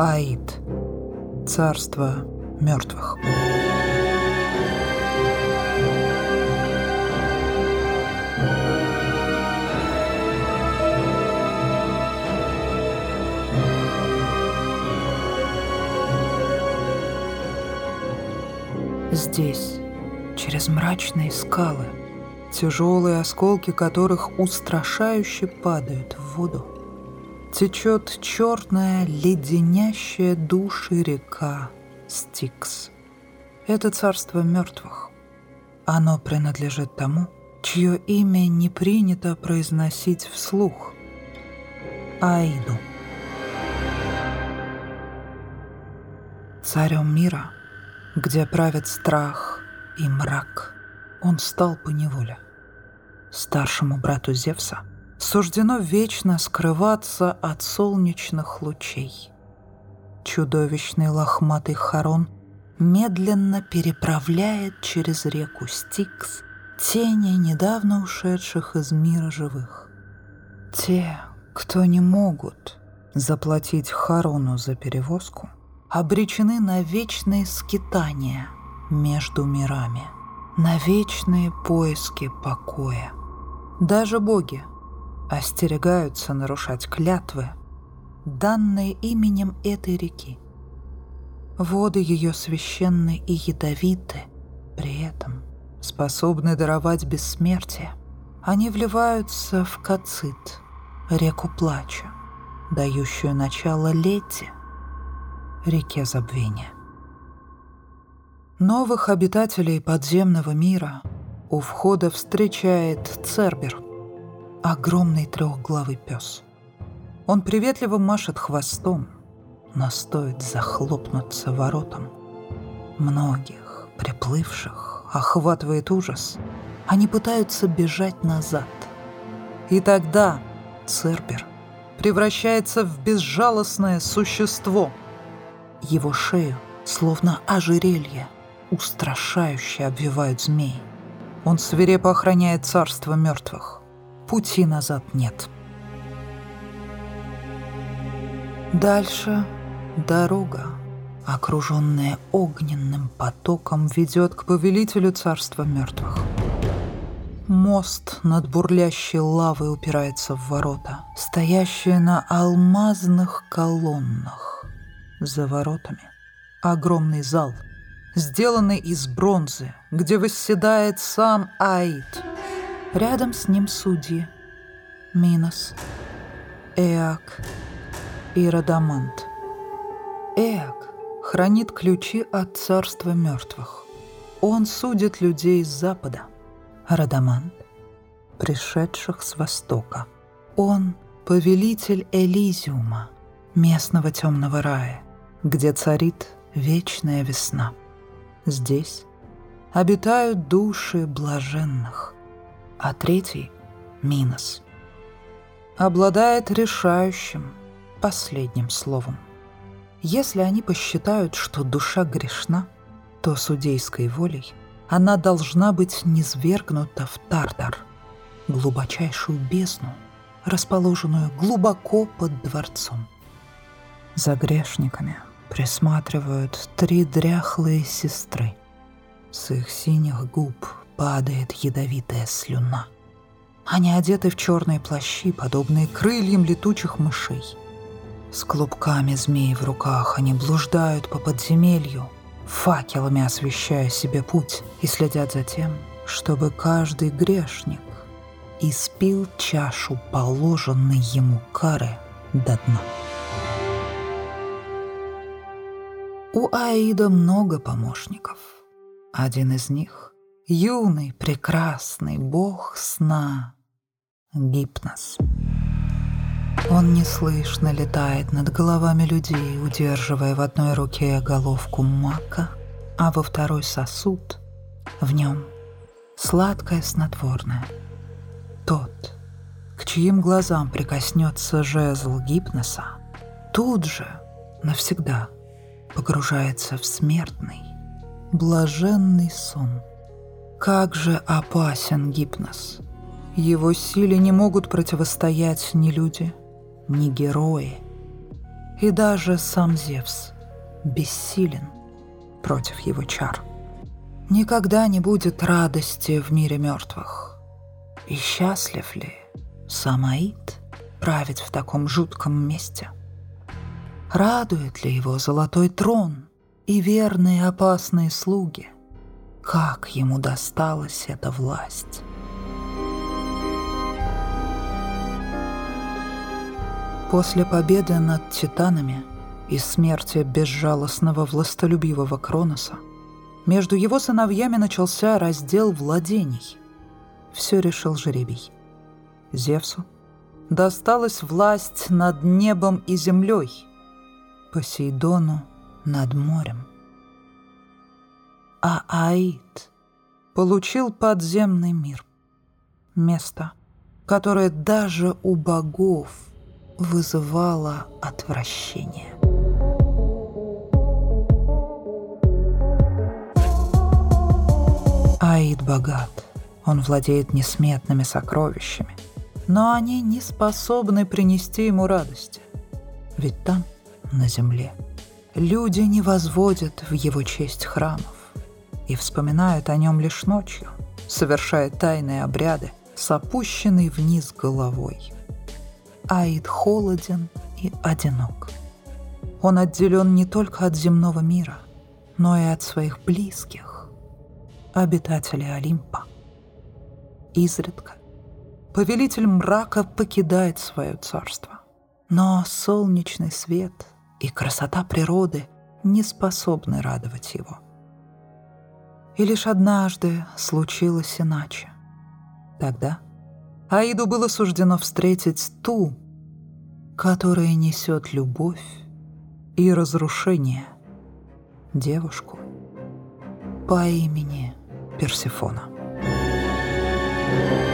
Аид. Царство мертвых. Здесь, через мрачные скалы, тяжелые осколки которых устрашающе падают в воду, течет черная, леденящая души река Стикс. Это царство мертвых. Оно принадлежит тому, чье имя не принято произносить вслух. Аиду. Царем мира, где правит страх и мрак, он стал по неволе. Старшему брату Зевса — суждено вечно скрываться от солнечных лучей. Чудовищный лохматый хорон медленно переправляет через реку Стикс тени недавно ушедших из мира живых. Те, кто не могут заплатить Харону за перевозку, обречены на вечные скитания между мирами, на вечные поиски покоя. Даже боги — остерегаются нарушать клятвы, данные именем этой реки. Воды ее священны и ядовиты, при этом способны даровать бессмертие. Они вливаются в Кацит, реку плача, дающую начало Лете, реке забвения. Новых обитателей подземного мира у входа встречает Цербер – огромный трехглавый пес. Он приветливо машет хвостом, но стоит захлопнуться воротам. Многих, приплывших, охватывает ужас. Они пытаются бежать назад. И тогда Цербер превращается в безжалостное существо. Его шею, словно ожерелье, устрашающе обвивают змеи. Он свирепо охраняет царство мертвых пути назад нет. Дальше дорога, окруженная огненным потоком, ведет к повелителю царства мертвых. Мост над бурлящей лавой упирается в ворота, стоящие на алмазных колоннах. За воротами огромный зал, сделанный из бронзы, где восседает сам Аид — Рядом с ним судьи. Минос, Эак и Радамант. Эак хранит ключи от царства мертвых. Он судит людей с запада. Радамант — пришедших с востока. Он — повелитель Элизиума, местного темного рая, где царит вечная весна. Здесь обитают души блаженных — а третий — Минос. Обладает решающим, последним словом. Если они посчитают, что душа грешна, то судейской волей она должна быть низвергнута в Тартар, глубочайшую бездну, расположенную глубоко под дворцом. За грешниками присматривают три дряхлые сестры. С их синих губ падает ядовитая слюна. Они одеты в черные плащи, подобные крыльям летучих мышей. С клубками змей в руках они блуждают по подземелью, факелами освещая себе путь и следят за тем, чтобы каждый грешник испил чашу положенной ему кары до дна. У Аида много помощников. Один из них юный, прекрасный бог сна Гипнос. Он неслышно летает над головами людей, удерживая в одной руке головку мака, а во второй сосуд. В нем сладкое снотворное. Тот, к чьим глазам прикоснется жезл гипноса, тут же, навсегда, погружается в смертный, блаженный сон. Как же опасен гипноз. Его силе не могут противостоять ни люди, ни герои. И даже сам Зевс бессилен против его чар. Никогда не будет радости в мире мертвых. И счастлив ли сам Аид править в таком жутком месте? Радует ли его золотой трон и верные опасные слуги? Как ему досталась эта власть? После победы над титанами и смерти безжалостного властолюбивого Кроноса между его сыновьями начался раздел владений. Все решил жребий. Зевсу досталась власть над небом и землей, Посейдону над морем. А Аид получил подземный мир, место, которое даже у богов – вызывало отвращение. Аид богат, он владеет несметными сокровищами, но они не способны принести ему радости. Ведь там, на земле, люди не возводят в его честь храмов и вспоминают о нем лишь ночью, совершая тайные обряды с опущенной вниз головой – Аид холоден и одинок. Он отделен не только от земного мира, но и от своих близких, обитателей Олимпа. Изредка повелитель мрака покидает свое царство, но солнечный свет и красота природы не способны радовать его. И лишь однажды случилось иначе. Тогда – Аиду было суждено встретить ту, которая несет любовь и разрушение, девушку по имени Персифона. Thank you.